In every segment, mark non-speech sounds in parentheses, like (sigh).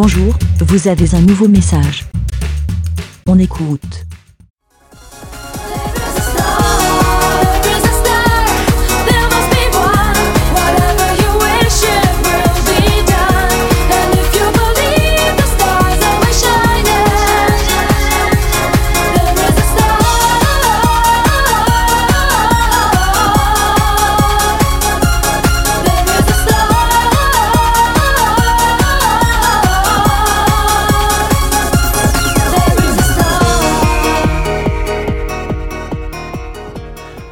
Bonjour, vous avez un nouveau message. On écoute.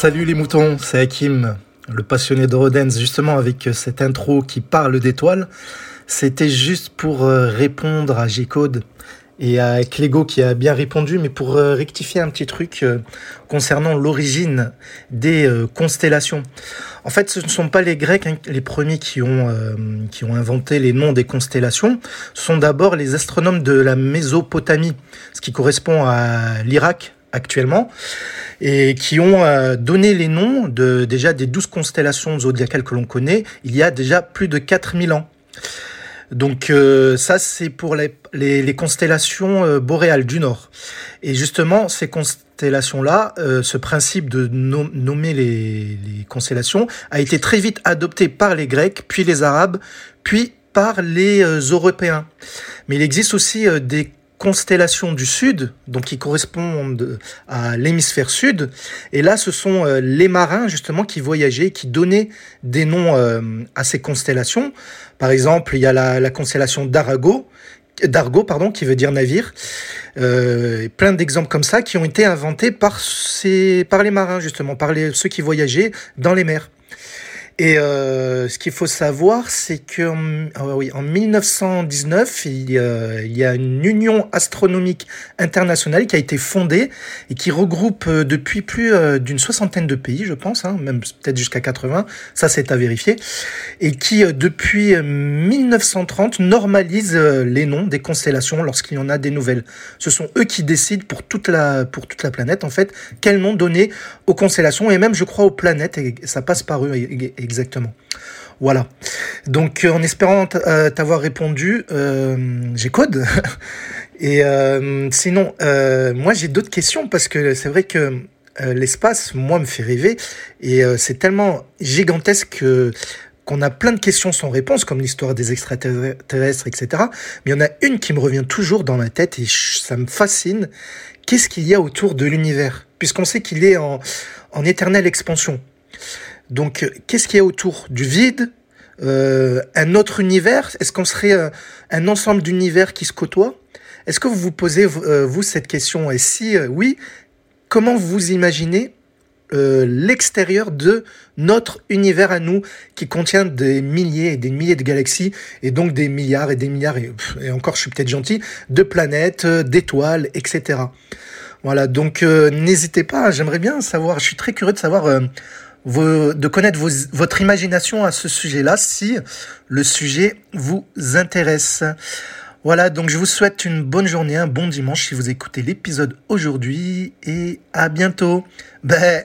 Salut les moutons, c'est Hakim, le passionné de Rodens, justement avec cette intro qui parle d'étoiles. C'était juste pour euh, répondre à G-Code et à Clégo qui a bien répondu, mais pour euh, rectifier un petit truc euh, concernant l'origine des constellations. En fait, ce ne sont pas les Grecs hein, les premiers qui ont, qui ont inventé les noms des constellations, ce sont d'abord les astronomes de la Mésopotamie, ce qui correspond à l'Irak actuellement et qui ont euh, donné les noms de déjà des douze constellations zodiacales que l'on connaît il y a déjà plus de 4000 ans. Donc euh, ça c'est pour les, constellations euh, boréales du Nord. Et justement ces constellations-là, ce principe de nommer les, les, constellations a été très vite adopté par les Grecs, puis les Arabes, puis par les Européens. Mais il existe aussi des constellations du Sud, donc qui correspondent à l'hémisphère sud. Et là, ce sont euh, les marins justement qui voyageaient, qui donnaient des noms euh, à ces constellations. Par exemple, il y a la, constellation d'Arago, d'Argo, pardon, qui veut dire navire. Euh, plein d'exemples comme ça qui ont été inventés par, ces, par les marins, justement, par ceux qui voyageaient dans les mers. Et euh, ce qu'il faut savoir, c'est qu'en ah oui, en 1919, il y, a, une union astronomique internationale qui a été fondée et qui regroupe euh, depuis plus euh, d'une soixantaine de pays, je pense, hein, même peut-être jusqu'à 80, ça c'est à vérifier, et qui euh, depuis 1930 normalise les noms des constellations lorsqu'il y en a des nouvelles. Ce sont eux qui décident pour toute la, pour toute la planète, en fait, quel nom donner aux constellations et même, je crois, aux planètes, et ça passe par eux exactement. Voilà. Donc euh, en espérant euh, t'avoir répondu, euh, j'ai code. (laughs) Et sinon, moi j'ai d'autres questions parce que c'est vrai que l'espace, moi, me fait rêver et c'est tellement gigantesque qu'on a plein de questions sans réponse, comme l'histoire des extraterrestres, etc. Mais il y en a une qui me revient toujours dans ma tête et ça me fascine. Qu'est-ce qu'il y a autour de l'univers? Puisqu'on sait qu'il est en, en éternelle expansion. Donc, euh, qu'est-ce qu'il y a autour du vide euh, Un autre univers? Est-ce qu'on serait euh, un ensemble d'univers qui se côtoient? Est-ce que vous vous posez, vous, cette question? Et si oui, comment vous imaginez l'extérieur de notre univers à nous, qui contient des milliers et des milliers de galaxies, et donc des milliards et des milliards, et, et encore je suis peut-être gentil, de planètes, d'étoiles, etc. Voilà, donc n'hésitez pas, j'aimerais bien savoir, je suis très curieux de savoir de connaître votre imagination à ce sujet-là si le sujet vous intéresse. Voilà, donc je vous souhaite une bonne journée, un bon dimanche si vous écoutez l'épisode aujourd'hui et à bientôt. Ben,